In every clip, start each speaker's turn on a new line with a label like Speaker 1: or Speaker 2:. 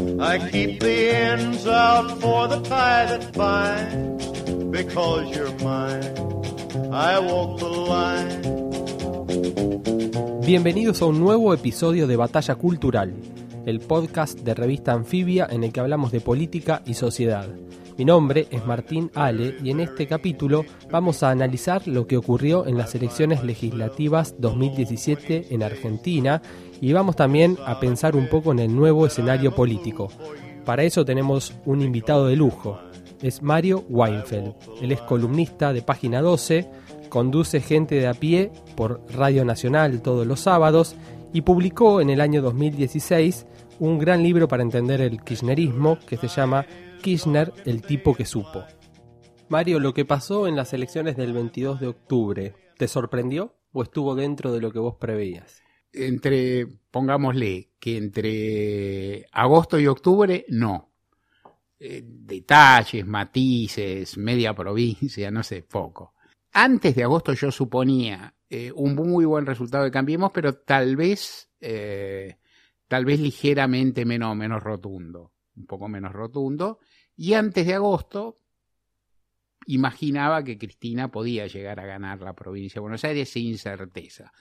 Speaker 1: I keep the ends out for the tie that binds. Because you're mine, I walk the line.
Speaker 2: Bienvenidos a un nuevo episodio de Batalla Cultural, el podcast de revista Anfibia en el que hablamos de política y sociedad. Mi nombre es Martín Ale y en este capítulo vamos a analizar lo que ocurrió en las elecciones legislativas 2017 en Argentina y vamos también a pensar un poco en el nuevo escenario político. Para eso tenemos un invitado de lujo, es Mario Weinfeld. Él es columnista de Página 12, conduce Gente de a pie por Radio Nacional todos los sábados y publicó en el año 2016 un gran libro para entender el kirchnerismo que se llama Kirchner, el tipo que supo. Mario, lo que pasó en las elecciones del 22 de octubre, ¿te sorprendió o estuvo dentro de lo que vos preveías?
Speaker 3: Entre, pongámosle, que entre agosto y octubre, no. Eh, detalles, matices, media provincia, no sé, poco. Antes de agosto yo suponía eh, un muy buen resultado de Cambiemos, pero tal vez, eh, tal vez ligeramente menos, menos rotundo, un poco menos rotundo. Y antes de agosto imaginaba que Cristina podía llegar a ganar la provincia de Buenos Aires sin certeza.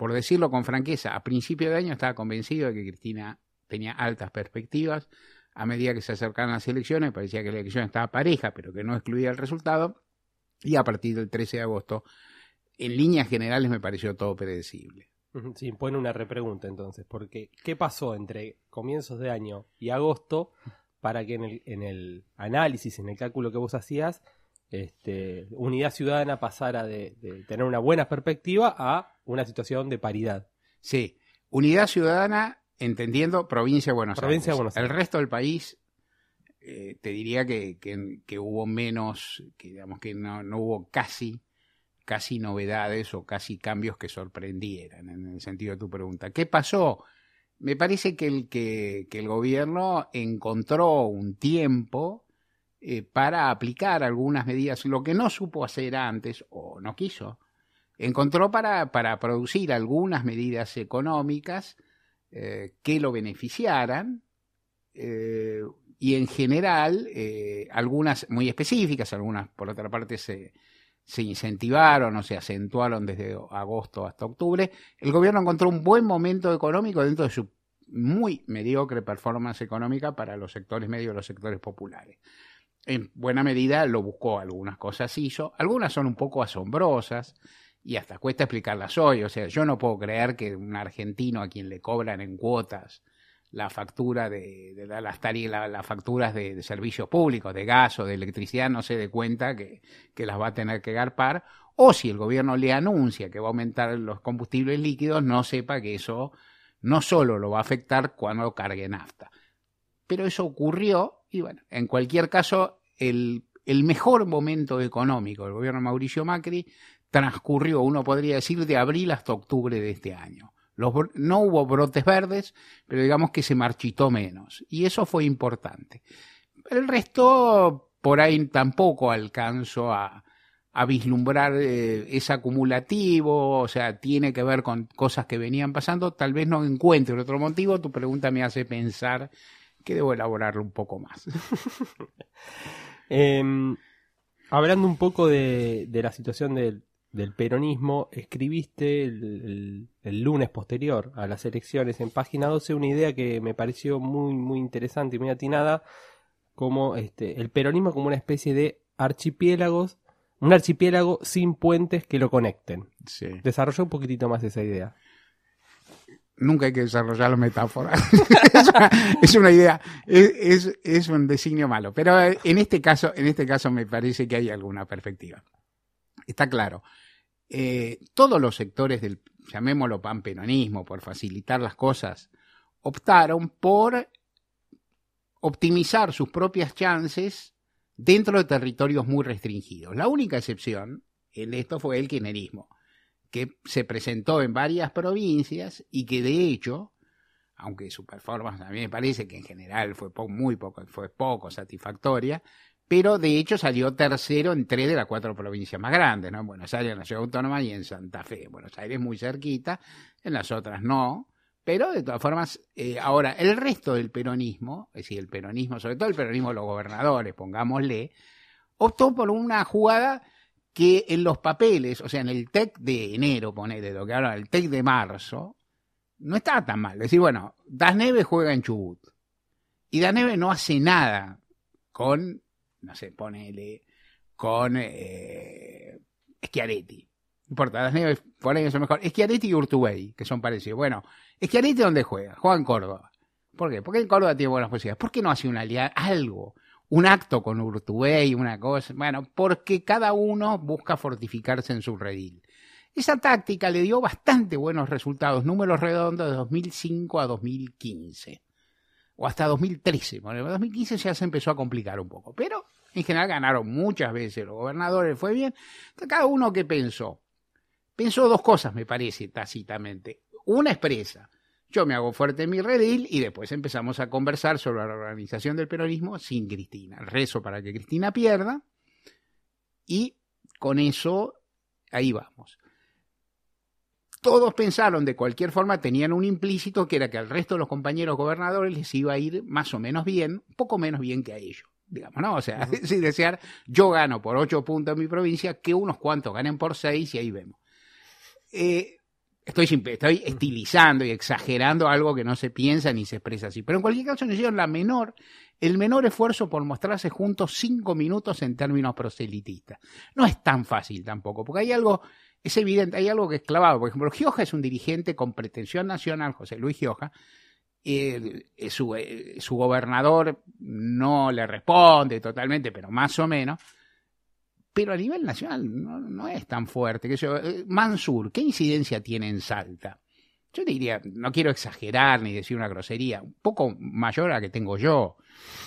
Speaker 3: Por decirlo con franqueza, a principio de año estaba convencido de que Cristina tenía altas perspectivas. A medida que se acercaban las elecciones, parecía que la elección estaba pareja, pero que no excluía el resultado. Y a partir del 13 de agosto, en líneas generales, me pareció todo predecible.
Speaker 2: Sí, pone una repregunta entonces, porque ¿qué pasó entre comienzos de año y agosto para que en el, en el análisis, en el cálculo que vos hacías, este, Unidad Ciudadana pasara de, tener una buena perspectiva a una situación de paridad.
Speaker 3: Sí, Unidad Ciudadana entendiendo provincia de Buenos
Speaker 2: provincia
Speaker 3: Aires.
Speaker 2: De Buenos Aires.
Speaker 3: El resto del país, eh, te diría que, que, que, hubo menos, que digamos que no, no hubo casi casi novedades o casi cambios que sorprendieran en el sentido de tu pregunta. ¿Qué pasó? Me parece que el, que, que el gobierno encontró un tiempo eh, para aplicar algunas medidas, lo que no supo hacer antes o no quiso, encontró para, para producir algunas medidas económicas eh, que lo beneficiaran eh, y en general eh, algunas muy específicas, algunas por otra parte se, se incentivaron o se acentuaron desde agosto hasta octubre, el gobierno encontró un buen momento económico dentro de su muy mediocre performance económica para los sectores medios y los sectores populares. En buena medida lo buscó, algunas cosas hizo, algunas son un poco asombrosas y hasta cuesta explicarlas hoy. O sea, yo no puedo creer que un argentino a quien le cobran en cuotas la factura de, las la, las facturas de, servicios públicos, de gas o de electricidad, no se dé cuenta que, que, las va a tener que garpar, o si el gobierno le anuncia que va a aumentar los combustibles líquidos, no sepa que eso no solo lo va a afectar cuando cargue nafta. Pero eso ocurrió, y bueno, en cualquier caso, el, el mejor momento económico del gobierno Mauricio Macri transcurrió, uno podría decir, de abril hasta octubre de este año. No hubo brotes verdes, pero digamos que se marchitó menos. Y eso fue importante. El resto, por ahí tampoco alcanzo a, a vislumbrar eh, es acumulativo, o sea, tiene que ver con cosas que venían pasando. Tal vez no encuentre otro motivo. Tu pregunta me hace pensar que debo elaborarlo un poco más.
Speaker 2: eh, hablando un poco de, de la situación del del peronismo, escribiste el, el, el, lunes posterior a las elecciones en página 12 una idea que me pareció muy, muy interesante y muy atinada, como este, el peronismo como una especie de archipiélagos, un archipiélago sin puentes que lo conecten.
Speaker 3: Sí.
Speaker 2: Desarrolla un poquitito más esa idea.
Speaker 3: Nunca hay que desarrollar la metáfora. es, una, es, una, idea, es, es, es un designio malo. Pero en este caso, en este caso me parece que hay alguna perspectiva. Está claro. Eh, todos los sectores del, llamémoslo panperonismo, por facilitar las cosas, optaron por optimizar sus propias chances dentro de territorios muy restringidos. La única excepción en esto fue el kirchnerismo, que se presentó en varias provincias y que de hecho, aunque su performance a mí me parece que en general fue muy poco, fue poco satisfactoria, pero de hecho salió tercero en tres de las cuatro provincias más grandes, ¿no? En Buenos Aires, en la Ciudad Autónoma y en Santa Fe. Buenos Aires muy cerquita, en las otras no. Pero de todas formas, eh, ahora, el resto del peronismo, es decir, el peronismo, sobre todo el peronismo de los gobernadores, pongámosle, optó por una jugada que en los papeles, o sea, en el TEC de enero, ponele, lo que habla, el TEC de marzo, no estaba tan mal. Es decir, bueno, Das Neves juega en Chubut. Y Das no hace nada con, no sé, ponele, con eh, Schiaretti. No importa, ahí eso mejor. Schiaretti y Urtubey, que son parecidos. Bueno, Schiaretti, ¿dónde juega? Juega en Córdoba. ¿Por qué? Porque en Córdoba tiene buenas posibilidades. ¿Por qué no hace una alianza? Algo. Un acto con Urtubey, una cosa. Bueno, porque cada uno busca fortificarse en su redil. Esa táctica le dio bastante buenos resultados, números redondos de 2005 a 2015. O hasta 2013. Bueno, en 2015 ya se empezó a complicar un poco. Pero en general ganaron muchas veces los gobernadores, fue bien. Cada uno que pensó. Pensó dos cosas, me parece, tácitamente. Una expresa. Yo me hago fuerte en mi redil y después empezamos a conversar sobre la organización del peronismo sin Cristina. Rezo para que Cristina pierda y con eso ahí vamos. Todos pensaron de cualquier forma, tenían un implícito que era que al resto de los compañeros gobernadores les iba a ir más o menos bien, un poco menos bien que a ellos digamos, ¿no? O sea, sin desear, yo gano por ocho puntos en mi provincia, que unos cuantos ganen por seis y ahí vemos. Eh, estoy, estoy estilizando y exagerando algo que no se piensa ni se expresa así. Pero en cualquier caso nos hicieron la menor, el menor esfuerzo por mostrarse juntos cinco minutos en términos proselitistas. No es tan fácil tampoco, porque hay algo, es evidente, hay algo que es clavado. Por ejemplo, Gioja es un dirigente con pretensión nacional, José Luis Gioja, eh, su, eh, su gobernador no le responde totalmente, pero más o menos pero a nivel nacional no, es tan fuerte. Que yo, eh, Mansur, ¿qué incidencia tiene en Salta? Yo diría, no quiero exagerar ni decir una grosería, un poco mayor a la que tengo yo.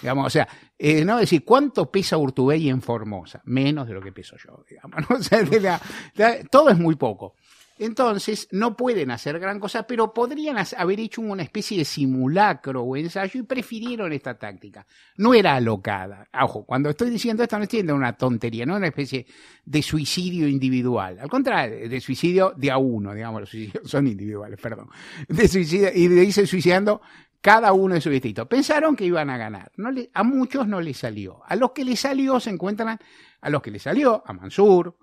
Speaker 3: Digamos, o sea, eh, no decir cuánto pesa Urtubey en Formosa, menos de lo que peso yo, digamos. todo es muy poco. Entonces, no pueden hacer gran cosa, pero podrían haber hecho una especie de simulacro o ensayo y prefirieron esta táctica. No era alocada. Ojo, cuando estoy diciendo esto no estoy diciendo una tontería, no una especie de suicidio individual. Al contrario, de suicidio de a uno, digamos, los suicidios son individuales, perdón. De suicidio, y le dice suicidando cada uno de su distrito. Pensaron que iban a ganar. A muchos no les salió. A los que les salió se encuentran a los que les salió, a Mansur,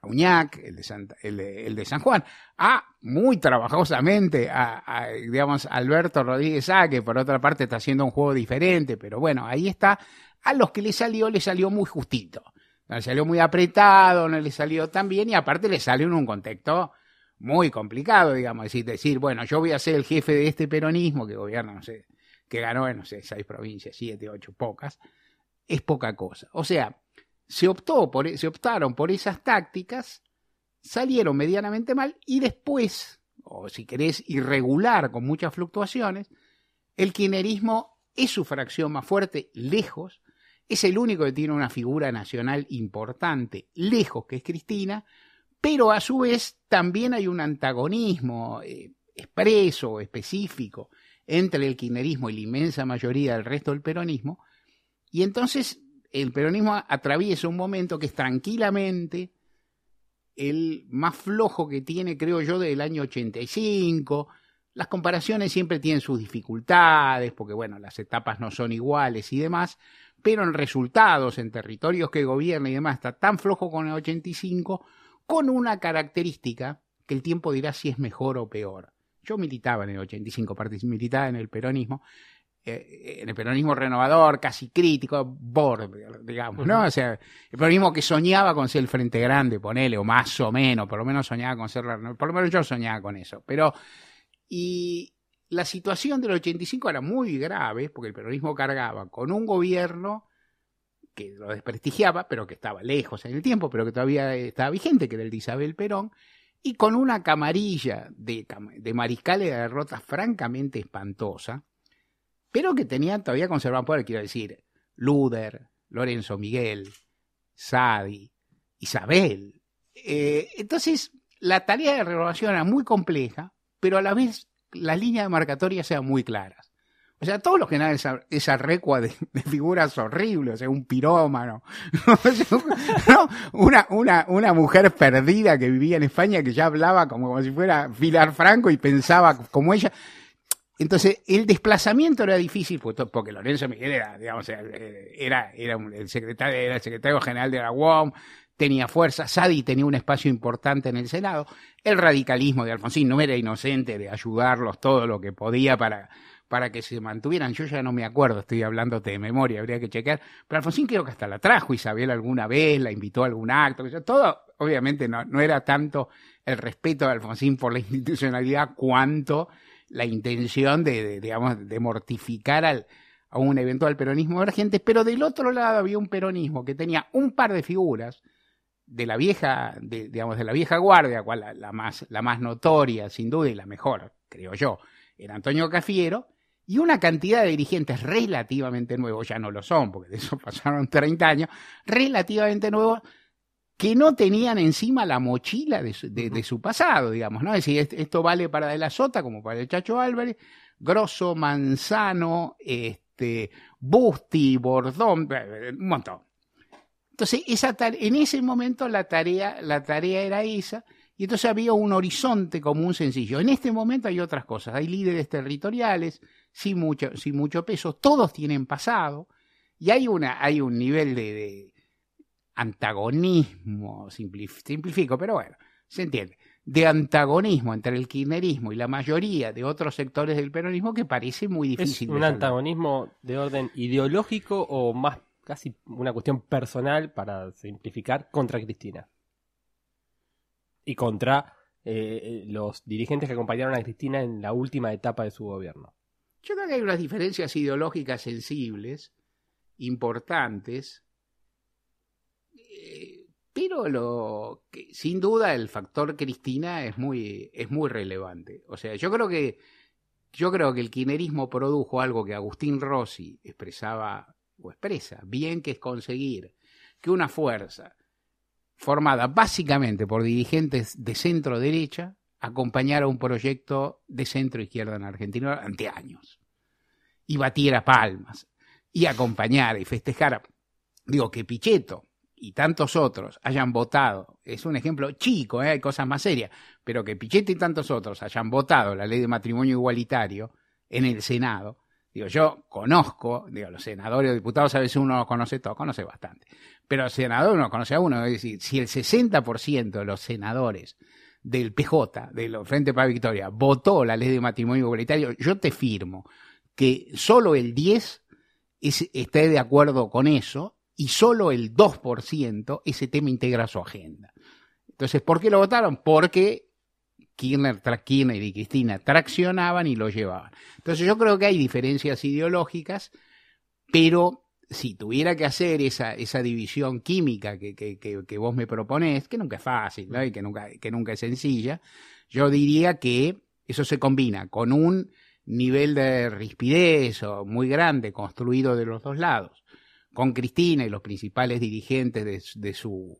Speaker 3: a Uñac, el de, el, de, San Juan, a muy trabajosamente a, digamos, Alberto Rodríguez A, que por otra parte está haciendo un juego diferente, pero bueno, ahí está. A los que le salió, le salió muy justito. No le salió muy apretado, no le salió tan bien y aparte le salió en un contexto muy complicado, digamos, decir, decir, bueno, yo voy a ser el jefe de este peronismo que gobierna, no sé, que ganó en, no sé, seis provincias, siete, ocho, pocas, es poca cosa. O sea, se, optó por, e, se optaron por esas tácticas, salieron medianamente mal y después, o si querés, irregular con muchas fluctuaciones, el kirchnerismo es su fracción más fuerte, lejos, es el único que tiene una figura nacional importante, lejos que es Cristina, pero a su vez también hay un antagonismo eh, expreso, específico, entre el kirchnerismo y la inmensa mayoría del resto del peronismo, y entonces el peronismo atraviesa un momento que es tranquilamente el más flojo que tiene, creo yo, del año 85. Las comparaciones siempre tienen sus dificultades, porque bueno, las etapas no son iguales y demás, pero en resultados, en territorios que gobierna y demás, está tan flojo con el 85, con una característica que el tiempo dirá si es mejor o peor. Yo militaba en el 85, militaba en el peronismo, eh, en el peronismo renovador, casi crítico, Bord, digamos, ¿no? O sea, el peronismo que soñaba con ser el Frente Grande, ponele, o más o menos, por lo menos soñaba con ser, por lo menos yo soñaba con eso, pero, y la situación del 85 era muy grave, porque el peronismo cargaba con un gobierno que lo desprestigiaba, pero que estaba lejos en el tiempo, pero que todavía estaba vigente, que era el de Isabel Perón, y con una camarilla de, mariscales de derrotas francamente espantosa, pero que tenían todavía conservado poder, quiero decir, Luder, Lorenzo Miguel, Sadi, Isabel. Eh, entonces, la tarea de renovación era muy compleja, pero a la vez las líneas demarcatorias eran muy claras. O sea, todos los que eran esa, esa recua de, figuras horribles, o sea, un pirómano, una, una, una mujer perdida que vivía en España que ya hablaba como, si fuera Pilar Franco y pensaba como ella. Entonces, el desplazamiento era difícil porque Lorenzo Miguel era, digamos, era, era el secretario, era el secretario general de la UOM, tenía fuerza, Sadi tenía un espacio importante en el Senado, el radicalismo de Alfonsín no era inocente de ayudarlos todo lo que podía para, para que se mantuvieran. Yo ya no me acuerdo, estoy hablándote de memoria, habría que chequear. Pero Alfonsín creo que hasta la trajo Isabel alguna vez, la invitó a algún acto. Todo, obviamente, no, no era tanto el respeto de Alfonsín por la institucionalidad cuanto la intención de, digamos, de mortificar al, a un eventual peronismo emergente, pero del otro lado había un peronismo que tenía un par de figuras de la vieja, de, digamos, de la vieja guardia, cual la, más, la más notoria, sin duda, y la mejor, creo yo, era Antonio Cafiero, y una cantidad de dirigentes relativamente nuevos, ya no lo son, porque de eso pasaron 30 años, relativamente nuevos, que no tenían encima la mochila de su, pasado, digamos, ¿no? Es decir, esto vale para De la Sota como para el Chacho Álvarez, Grosso, Manzano, este, Busti, Bordón, un montón. Entonces, esa en ese momento la tarea, la tarea era esa, y entonces había un horizonte común sencillo. En este momento hay otras cosas, hay líderes territoriales, sin mucho, sin mucho peso, todos tienen pasado, y hay, una, hay un nivel de antagonismo, simplifico, pero bueno, se entiende, de antagonismo entre el kirchnerismo y la mayoría de otros sectores del peronismo que parece muy difícil.
Speaker 2: ¿Es un antagonismo de orden ideológico o más casi una cuestión personal, para simplificar, contra Cristina? Y contra eh, los dirigentes que acompañaron a Cristina en la última etapa de su gobierno.
Speaker 3: Yo creo que hay unas diferencias ideológicas sensibles, importantes, pero lo que, sin duda el factor Cristina es muy, es muy relevante. O sea, yo creo que yo creo que el kirchnerismo produjo algo que Agustín Rossi expresaba o expresa bien, que es conseguir que una fuerza formada básicamente por dirigentes de centro derecha acompañara un proyecto de centro izquierda en Argentina durante años y batiera palmas y acompañara y festejara. Digo que Pichetto, y tantos otros hayan votado, es un ejemplo chico, ¿eh? hay cosas más serias, pero que Pichetto y tantos otros hayan votado la ley de matrimonio igualitario en el Senado, digo, yo conozco, digo, los senadores o diputados a veces uno los conoce todos, conoce bastante, pero el senador uno conoce a uno, es decir, si el 60% de los senadores del PJ, del Frente para Victoria, votó la ley de matrimonio igualitario, yo te firmo que solo el 10 esté de acuerdo con eso y solo el 2% ese tema integra su agenda. Entonces, ¿por qué lo votaron? Porque Kirchner, y Cristina traccionaban y lo llevaban. Entonces yo creo que hay diferencias ideológicas, pero si tuviera que hacer esa, esa división química que, que, que, vos me proponés, que nunca es fácil y que nunca, que nunca es sencilla, yo diría que eso se combina con un nivel de rispidez muy grande construido de los dos lados, con Cristina y los principales dirigentes de, su,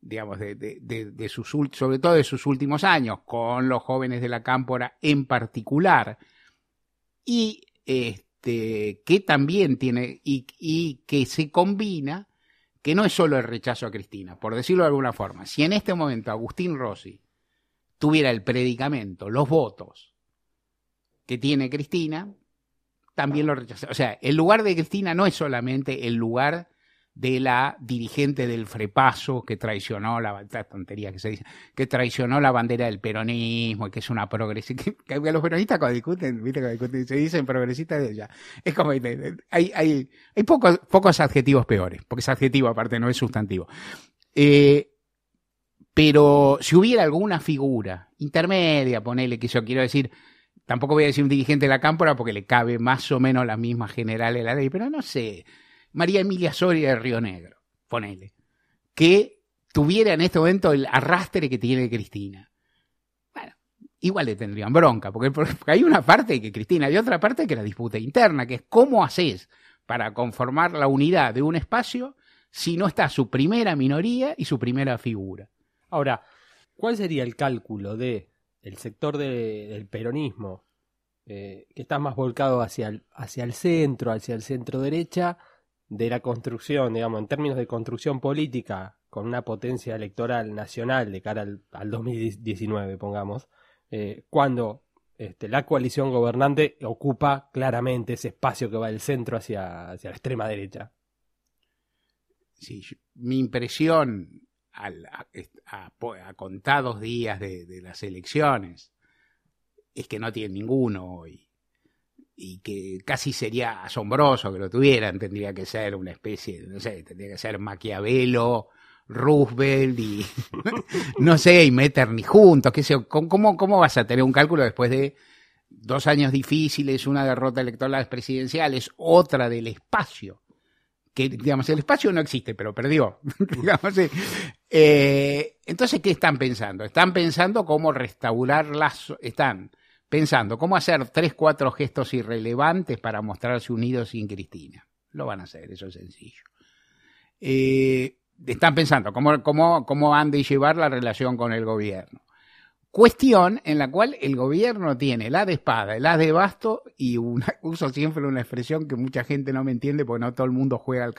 Speaker 3: digamos, de, de, sus, sobre todo de sus últimos años, con los jóvenes de la cámpora en particular, y este, que también tiene, y, y que se combina, que no es solo el rechazo a Cristina, por decirlo de alguna forma, si en este momento Agustín Rossi tuviera el predicamento, los votos que tiene Cristina, también lo rechazó. O sea, el lugar de Cristina no es solamente el lugar de la dirigente del frepaso que traicionó la, tontería que se dice, que traicionó la bandera del peronismo, que es una progresista, que, los peronistas cuando discuten, ¿viste? se dicen progresistas de ella. Es como, hay, hay, hay pocos, pocos adjetivos peores, porque es adjetivo aparte, no es sustantivo. Eh, pero si hubiera alguna figura intermedia, ponele que yo quiero decir, Tampoco voy a decir un dirigente de la Cámpora porque le cabe más o menos la misma general de la ley, pero no sé. María Emilia Soria de Río Negro, ponele. Que tuviera en este momento el arrastre que tiene Cristina. Bueno, igual le tendrían bronca, porque, hay una parte que Cristina, hay otra parte que la disputa interna, que es cómo haces para conformar la unidad de un espacio si no está su primera minoría y su primera figura.
Speaker 2: Ahora, ¿cuál sería el cálculo de el sector de- del peronismo eh, que está más volcado hacia hacia el centro, hacia el centro derecha, de la construcción, digamos, en términos de construcción política, con una potencia electoral nacional de cara al, al 2019, pongamos, eh, cuando este, la coalición gobernante ocupa claramente ese espacio que va del centro hacia, hacia la extrema derecha?
Speaker 3: Sí, mi impresión al- a, a contados días de, las elecciones es que no tienen ninguno hoy. Y que casi sería asombroso que lo tuvieran. Tendría que ser una especie, no sé, tendría que ser Maquiavelo, Roosevelt y no sé, y Metternich juntos. ¿qué sé? ¿Cómo, cómo, vas a tener un cálculo después de dos años difíciles, una derrota electoral presidenciales, otra del espacio? que digamos el espacio no existe pero perdió eh, eh, entonces qué están pensando están pensando cómo restaurar las están pensando cómo hacer tres cuatro gestos irrelevantes para mostrarse unidos sin Cristina lo van a hacer eso es sencillo. Eh, están pensando cómo, cómo, cómo han de llevar la relación con el gobierno Cuestión en la cual el gobierno tiene el as de espada, el as de basto y uso siempre una expresión que mucha gente no me entiende porque no todo el mundo juega,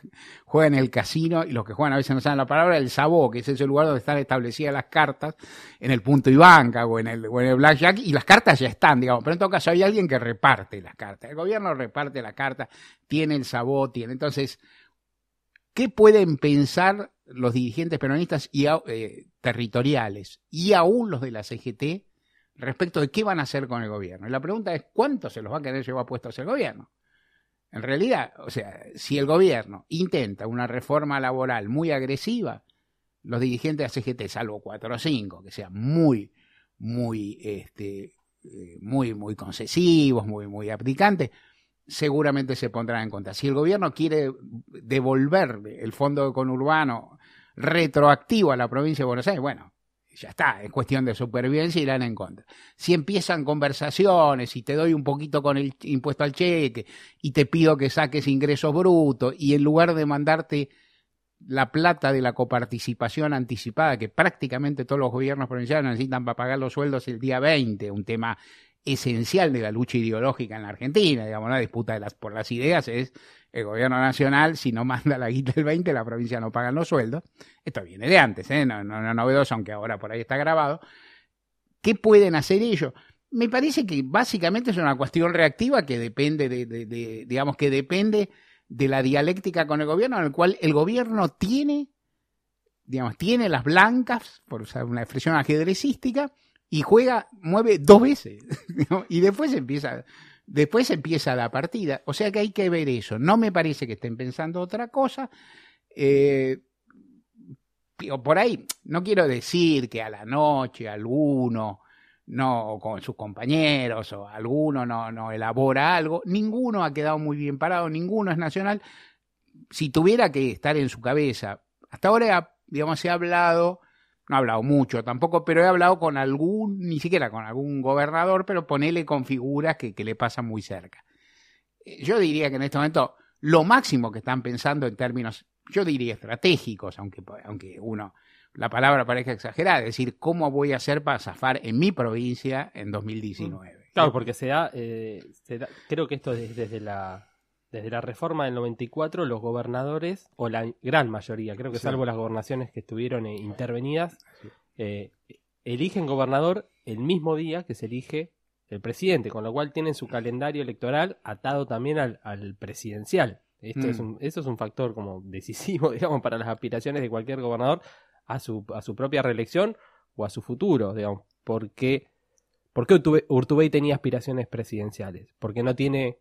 Speaker 3: juega en el casino y los que juegan a veces no saben la palabra, el sabó, que es ese lugar donde están establecidas las cartas en el punto y banca o en el, o en el blackjack y las cartas ya están, digamos, pero en todo caso hay alguien que reparte las cartas. El gobierno reparte las cartas, tiene el sabó, tiene. Entonces, ¿qué pueden pensar los dirigentes peronistas y eh, territoriales y aún los de la CGT respecto de qué van a hacer con el gobierno? Y la pregunta es, ¿cuánto se los va a querer llevar puestos el gobierno? En realidad, o sea, si el gobierno intenta una reforma laboral muy agresiva, los dirigentes de la CGT, salvo cuatro o cinco, que sean muy, muy, este, eh, muy, muy concesivos, muy, muy aplicantes, seguramente se pondrán en contra. Si el gobierno quiere devolver el fondo conurbano retroactivo a la provincia de Buenos Aires, bueno, ya está, es cuestión de supervivencia irán en contra. Si empiezan conversaciones y te doy un poquito con el impuesto al cheque y te pido que saques ingresos brutos y en lugar de mandarte la plata de la coparticipación anticipada que prácticamente todos los gobiernos provinciales necesitan para pagar los sueldos el día 20, un tema esencial de la lucha ideológica en la Argentina, digamos, la disputa por las ideas es el gobierno nacional, si no manda la guita el 20, la provincia no pagan los sueldos. Esto viene de antes, ¿eh? no, no, no novedoso, aunque ahora por ahí está grabado. ¿Qué pueden hacer ellos? Me parece que básicamente es una cuestión reactiva que depende de, de, de, digamos, que depende de la dialéctica con el gobierno, en el cual el gobierno tiene, digamos, tiene las blancas, por usar una expresión ajedrecística, y juega, mueve dos veces, y después empieza, después empieza la partida. O sea que hay que ver eso. No me parece que estén pensando otra cosa. Eh, o por ahí, no quiero decir que a la noche alguno no con sus compañeros o alguno no, no elabora algo, ninguno ha quedado muy bien parado, ninguno es nacional. Si tuviera que estar en su cabeza, hasta ahora, digamos, se ha hablado, no he hablado mucho tampoco, pero he hablado con algún, ni siquiera con algún gobernador, pero ponele con figuras que, que le pasan muy cerca. Eh, Yo diría que en este momento lo máximo que están pensando en términos, yo diría estratégicos, aunque, aunque uno, la palabra parezca exagerada, es decir, cómo voy a hacer para zafar en mi provincia en 2019.
Speaker 2: Claro, porque se da, eh, se da- creo que esto es desde la desde la reforma del 94 los gobernadores o la gran mayoría, creo que
Speaker 3: Sí.
Speaker 2: salvo las gobernaciones que estuvieron eh, intervenidas,
Speaker 3: Sí.
Speaker 2: eh, eligen gobernador el mismo día que se elige el presidente, con lo cual tienen su calendario electoral atado también al, al presidencial. Esto
Speaker 3: Mm.
Speaker 2: es un, eso es un factor como decisivo, digamos, para las aspiraciones de cualquier gobernador a su, a su propia reelección o a su futuro, digamos, porque ¿Por qué Urtubey, Urtubey tenía aspiraciones presidenciales? Porque no tiene,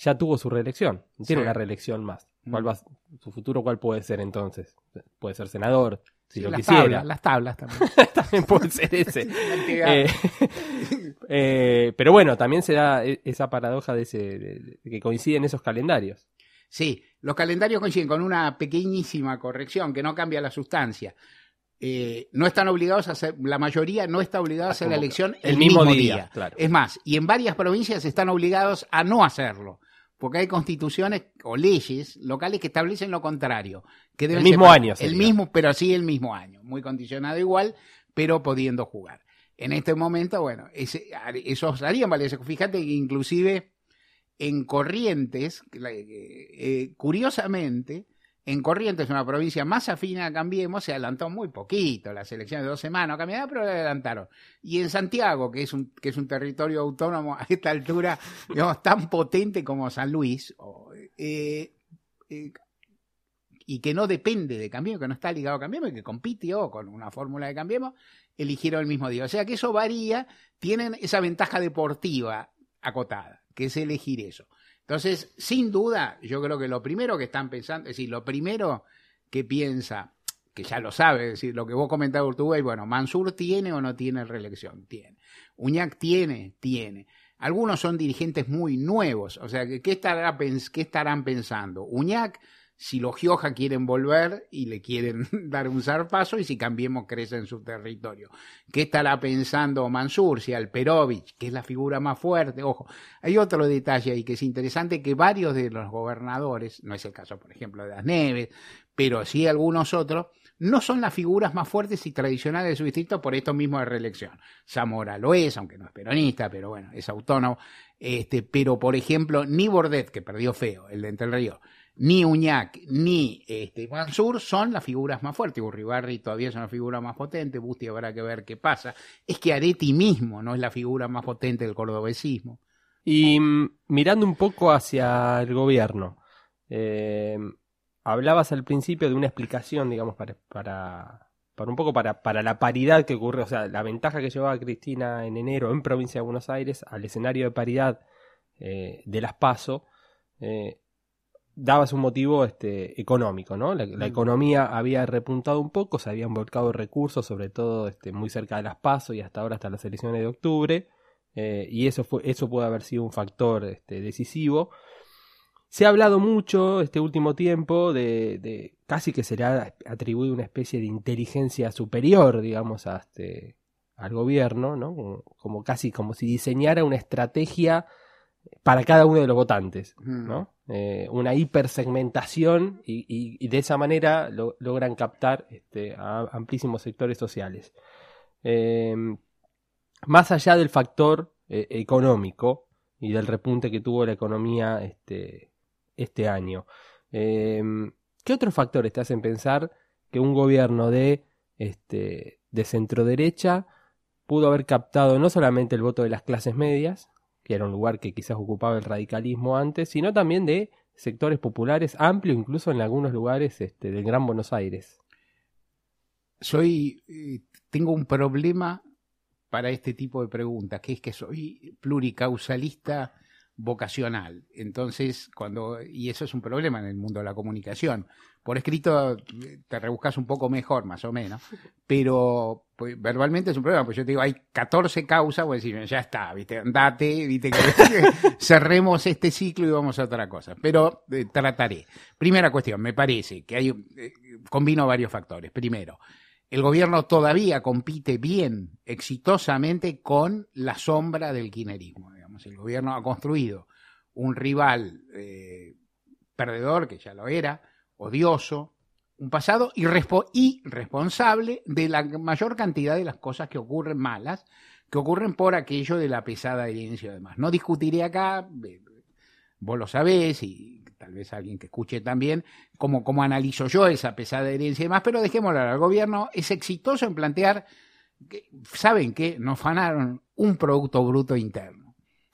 Speaker 2: ya tuvo su reelección, tiene
Speaker 3: Sí.
Speaker 2: una reelección más. ¿Cuál
Speaker 3: Mm.
Speaker 2: va, su futuro cuál puede ser entonces? Puede ser senador, si
Speaker 3: Sí,
Speaker 2: lo
Speaker 3: las
Speaker 2: quisiera.
Speaker 3: tablas, las tablas también.
Speaker 2: también puede ser ese. Eh, eh, pero bueno, también se da e- esa paradoja de, ese, de- de que coinciden esos calendarios.
Speaker 3: Sí, los calendarios coinciden con una pequeñísima corrección que no cambia la sustancia. eh, no están obligados a hacer, la mayoría no está obligada a hacer la elección
Speaker 2: el mismo día, claro.
Speaker 3: Es más, y en varias provincias están obligados a no hacerlo, porque hay constituciones o leyes locales que establecen lo contrario. Que deben
Speaker 2: El mismo año
Speaker 3: El
Speaker 2: sería.
Speaker 3: mismo, pero sí el mismo año, muy condicionado igual, pero pudiendo jugar. En este momento, bueno, ese, esos harían valer. Fíjate que inclusive en Corrientes, eh, curiosamente, en Corrientes, una provincia más afina a Cambiemos, se adelantó muy poquito, las elecciones de dos semanas, cambiaron, pero le adelantaron. Y en Santiago, que es un, que es un territorio autónomo a esta altura, digamos, tan potente como San Luis, eh, eh, y que no depende de Cambiemos, que no está ligado a Cambiemos, y que compitió con una fórmula de Cambiemos, eligieron el mismo día. O sea que eso varía, tienen esa ventaja deportiva acotada, que es elegir eso. Entonces, sin duda, yo creo que lo primero que están pensando, es decir, lo primero que piensa, que ya lo sabe, es decir, lo que vos comentabas, Urtubey, bueno, Mansur tiene o no tiene reelección, tiene. Uñac tiene, tiene. Algunos son dirigentes muy nuevos, o sea, ¿qué, estará, qué estarán pensando? Uñac, si los Gioja quieren volver y le quieren dar un zarpazo y si Cambiemos crece en su territorio. ¿Qué estará pensando Mansur? Si Alperovich, que es la figura más fuerte, ojo, hay otro detalle ahí que es interesante, que varios de los gobernadores, no es el caso, por ejemplo, de las Neves, pero sí algunos otros, no son las figuras más fuertes y tradicionales de su distrito por esto mismo de reelección. Zamora lo es, aunque no es peronista, pero bueno, es autónomo. Este, pero, por ejemplo, ni Bordet, que perdió feo, el de Entre Ríos, ni Uñac, ni este, Mansur son las figuras más fuertes. Urribarri todavía es una figura más potente, Busti habrá que ver qué pasa. Es que Areti mismo no es la figura más potente del cordobesismo.
Speaker 2: Y mm, mirando un poco hacia el gobierno, eh, hablabas al principio de una explicación, digamos, para, para, un poco para, para la paridad que ocurre, o sea, la ventaja que llevaba Cristina en enero en provincia de Buenos Aires al escenario de paridad eh, de las PASO, eh, dabas un motivo este, económico, ¿no? La, la
Speaker 3: Mm.
Speaker 2: economía había repuntado un poco, se habían volcado recursos, sobre todo este, muy cerca de las PASO y hasta ahora hasta las elecciones de octubre. Eh, y eso fue eso puede haber sido un factor este, decisivo. Se ha hablado mucho este último tiempo de, de casi que se le ha atribuido una especie de inteligencia superior, digamos, a este, al gobierno, ¿no? Como, como casi como si diseñara una estrategia para cada uno de los votantes,
Speaker 3: Mm.
Speaker 2: ¿no? Eh, una hipersegmentación y, de esa manera lo- logran captar este, a amplísimos sectores sociales. Eh, más allá del factor eh, económico y del repunte que tuvo la economía este, este año, eh, ¿qué otros factores te hacen pensar que un gobierno de, este, de centro derecha pudo haber captado no solamente el voto de las clases medias, que era un lugar que quizás ocupaba el radicalismo antes, sino también de sectores populares amplios, incluso en algunos lugares este, del Gran Buenos Aires?
Speaker 3: soy eh, tengo un problema para este tipo de preguntas, que es que soy pluricausalista vocacional. Entonces, cuando y eso es un problema en el mundo de la comunicación. Por escrito te rebuscas un poco mejor, más o menos, pero pues, verbalmente es un problema, pues yo te digo, hay 14 causas, voy a decir, ya está, viste, andate, viste, cerremos este ciclo y vamos a otra cosa. Pero eh, trataré. Primera cuestión, me parece que hay, eh, combino varios factores. Primero, el gobierno todavía compite bien, exitosamente, con la sombra del kirchnerismo. Digamos. El gobierno ha construido un rival eh, perdedor, que ya lo era, odioso, un pasado irrespo- irresponsable de la mayor cantidad de las cosas que ocurren malas, que ocurren por aquello de la pesada herencia y demás. No discutiré acá, eh, vos lo sabés y tal vez alguien que escuche también, cómo, cómo analizo yo esa pesada herencia y demás, pero dejémoslo, el gobierno es exitoso en plantear, que, ¿saben qué? Nos fanaron un Producto Bruto Interno.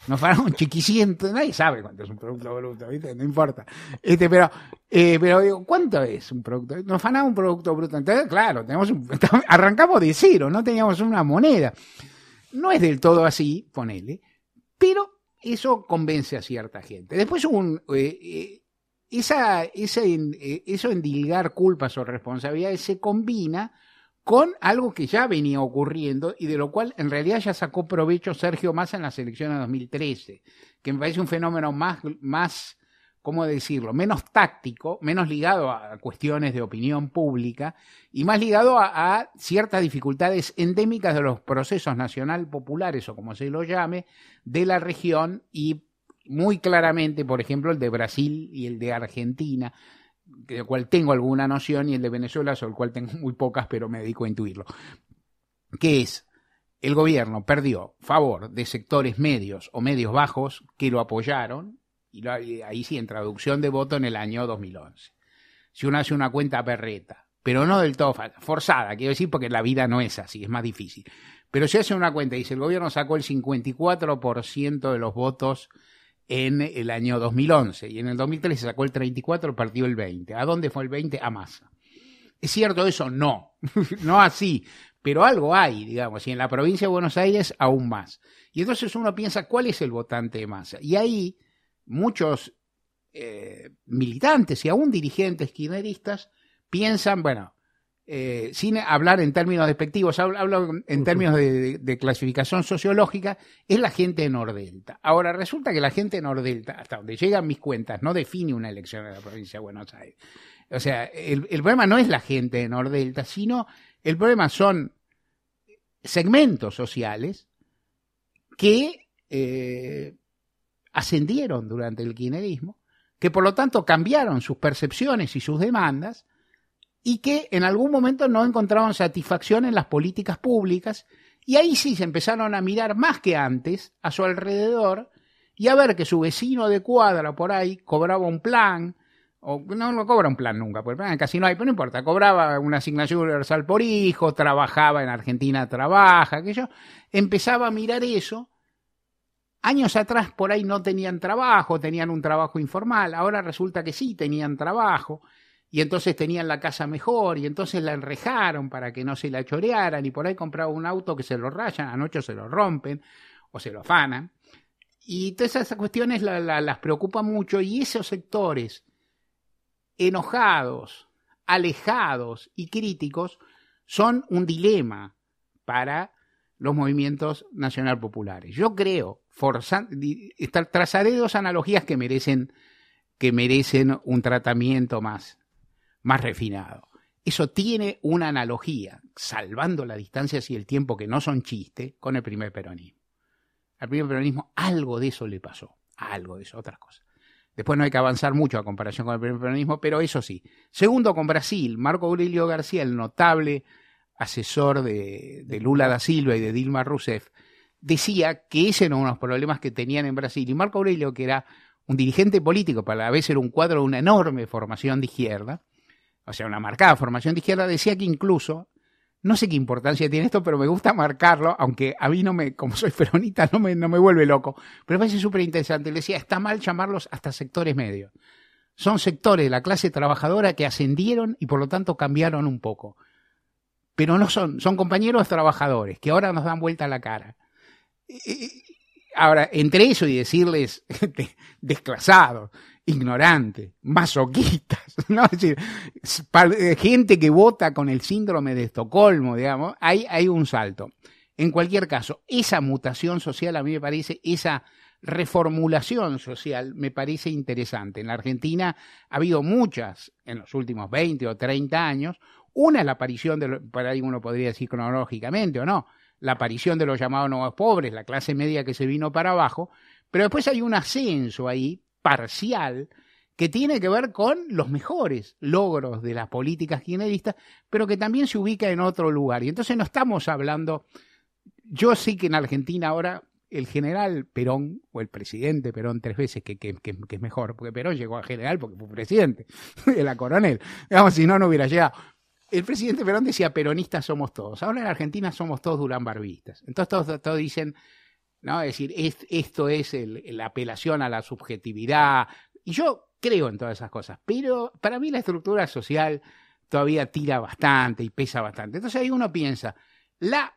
Speaker 3: Nos fanaron chiquiciento, nadie sabe cuánto es un Producto Bruto, ¿viste? No importa. Este, pero, eh, pero digo, ¿cuánto es un Producto? Nos fanaron un Producto Bruto Interno, claro, tenemos un- arrancamos de cero, no teníamos una moneda. No es del todo así, ponele, pero eso convence a cierta gente. Después un, eh, eh, esa, esa en- eso endilgar culpas o responsabilidades se combina con algo que ya venía ocurriendo y de lo cual en realidad ya sacó provecho Sergio Massa en las elecciones de 2013, que me parece un fenómeno más, más ¿cómo decirlo?, menos táctico, menos ligado a cuestiones de opinión pública y más ligado a, a, ciertas dificultades endémicas de los procesos nacional populares o como se lo llame, de la región y muy claramente, por ejemplo, el de Brasil y el de Argentina, del cual tengo alguna noción, y el de Venezuela, sobre el cual tengo muy pocas, pero me dedico a intuirlo. Que es, el gobierno perdió favor de sectores medios o medios bajos que lo apoyaron, y ahí sí, en traducción de voto en el año 2011. Si uno hace una cuenta perreta, pero no del todo forzada, quiero decir, porque la vida no es así, es más difícil. Pero si hace una cuenta y dice, el gobierno sacó el 54% de los votos en el año 2011 y en el 2013 sacó el 34, partió el 20. ¿A dónde fue el 20? A masa. ¿Es cierto eso? No, no así, pero algo hay, digamos, y en la provincia de Buenos Aires aún más. Y entonces uno piensa, ¿cuál es el votante de masa? Y ahí muchos eh, militantes y aún dirigentes kirchneristas piensan, bueno, eh, sin hablar en términos despectivos, hablo, en términos de, de, clasificación sociológica, es la gente de Nordelta. Ahora, resulta que la gente de Nordelta, hasta donde llegan mis cuentas, no define una elección en la provincia de Buenos Aires. O sea, el, el problema no es la gente de Nordelta, sino el problema son segmentos sociales que eh, ascendieron durante el kirchnerismo, que por lo tanto cambiaron sus percepciones y sus demandas, y que en algún momento no encontraron satisfacción en las políticas públicas, y ahí sí se empezaron a mirar más que antes a su alrededor y a ver que su vecino de cuadra por ahí cobraba un plan, o no lo cobra un plan nunca, porque plan casi no hay, pero no importa, cobraba una asignación universal por hijo, trabajaba en Argentina, trabaja, aquello, empezaba a mirar eso. Años atrás por ahí no tenían trabajo, tenían un trabajo informal, ahora resulta que sí tenían trabajo y entonces tenían la casa mejor y entonces la enrejaron para que no se la chorearan y por ahí compraba un auto que se lo rayan, anoche se lo rompen o se lo afanan. Y todas esas cuestiones la, la, las preocupan mucho y esos sectores enojados, alejados y críticos son un dilema para los movimientos nacional populares. Yo creo, forzando, trazaré dos analogías que merecen, que merecen un tratamiento más más refinado. Eso tiene una analogía, salvando las distancias y el tiempo que no son chiste, con el primer peronismo. Al primer peronismo algo de eso le pasó, algo de eso, otras cosas. Después no hay que avanzar mucho a comparación con el primer peronismo, pero eso sí. Segundo, con Brasil, Marco Aurelio García, el notable asesor de, Lula da Silva y de Dilma Rousseff, decía que ese era uno de los problemas que tenían en Brasil. Y Marco Aurelio, que era un dirigente político, para la vez era un cuadro de una enorme formación de izquierda, o sea, una marcada formación de izquierda, decía que incluso, no sé qué importancia tiene esto, pero me gusta marcarlo, aunque a mí no me, como soy peronista, no me, no me vuelve loco, pero me parece súper interesante. Le decía, está mal llamarlos hasta sectores medios. Son sectores de la clase trabajadora que ascendieron y por lo tanto cambiaron un poco. Pero no son, son compañeros trabajadores que ahora nos dan vuelta la cara. Ahora, entre eso y decirles desclasados, ignorantes, masoquistas, ¿no? Es decir, eh, gente que vota con el síndrome de Estocolmo, digamos, hay, hay un salto. En cualquier caso, esa mutación social a mí me parece, esa reformulación social me parece interesante. En la Argentina ha habido muchas en los últimos 20 o 30 años. Una es la aparición de, para ahí uno podría decir cronológicamente o no, la aparición de los llamados nuevos pobres, la clase media que se vino para abajo, pero después hay un ascenso ahí parcial que tiene que ver con los mejores logros de las políticas kirchneristas, pero que también se ubica en otro lugar. Y entonces no estamos hablando, yo sí que en Argentina ahora el general Perón, o el presidente Perón tres veces, que, que, que, que es mejor, porque Perón llegó a general porque fue presidente, la coronel, digamos, si no, no hubiera llegado. El presidente Perón decía, peronistas somos todos. Ahora en Argentina somos todos Durán Barbistas. Entonces todos, todos dicen, ¿no? Es decir, esto es la apelación a la subjetividad. Y yo creo en todas esas cosas, pero para mí la estructura social todavía tira bastante y pesa bastante. Entonces ahí uno piensa, la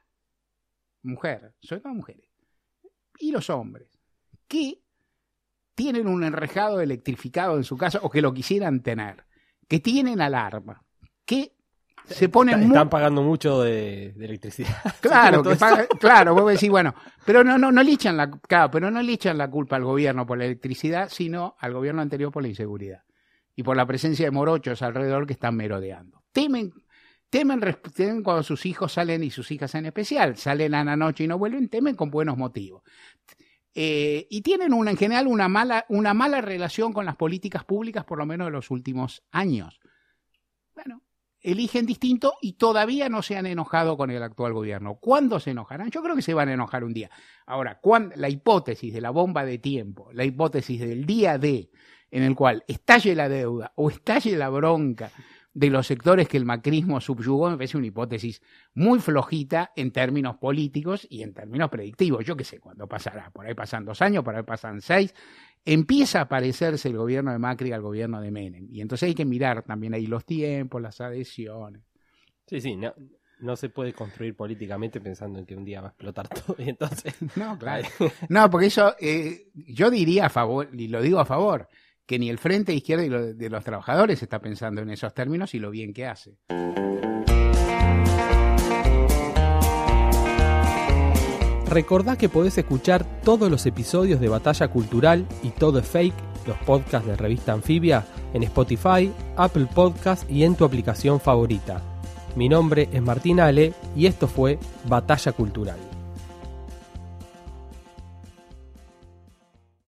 Speaker 3: mujer, sobre todo mujeres, y los hombres, que tienen un enrejado electrificado en su casa o que lo quisieran tener, que tienen alarma, que se pone
Speaker 2: Está-
Speaker 3: muy...
Speaker 2: Están pagando mucho de, de electricidad.
Speaker 3: Claro, que paga- claro, vos decís, bueno, pero no, no, no le echan la, claro, pero no le echan la culpa al gobierno por la electricidad, sino al gobierno anterior por la inseguridad y por la presencia de morochos alrededor que están merodeando. Temen, temen, temen cuando sus hijos salen y sus hijas en especial salen a la noche y no vuelven, temen con buenos motivos. Eh, y tienen una, en general una mala, una mala relación con las políticas públicas, por lo menos de los últimos años. Bueno, eligen distinto y todavía no se han enojado con el actual gobierno. ¿Cuándo se enojarán? Yo creo que se van a enojar un día. Ahora, ¿cuán- la hipótesis de la bomba de tiempo, la hipótesis del día D, en el cual estalle la deuda o estalle la bronca de los sectores que el macrismo subyugó, me parece una hipótesis muy flojita en términos políticos y en términos predictivos. Yo qué sé cuándo pasará. Por ahí pasan dos años, por ahí pasan seis. Empieza a parecerse el gobierno de Macri al gobierno de Menem. Y entonces hay que mirar también ahí los tiempos, las adhesiones.
Speaker 2: Sí, sí, no, no se puede construir políticamente pensando en que un día va a explotar todo. Y entonces,
Speaker 3: No, claro. No, porque eso eh, yo diría a favor, y lo digo a favor, que ni el Frente Izquierda y de los Trabajadores está pensando en esos términos y lo bien que hace.
Speaker 2: recordá que podés escuchar todos los episodios de Batalla Cultural y Todo es Fake, los podcasts de Revista Anfibia, en Spotify, Apple Podcast y en tu aplicación favorita. Mi nombre es Martín Ale y esto fue Batalla Cultural.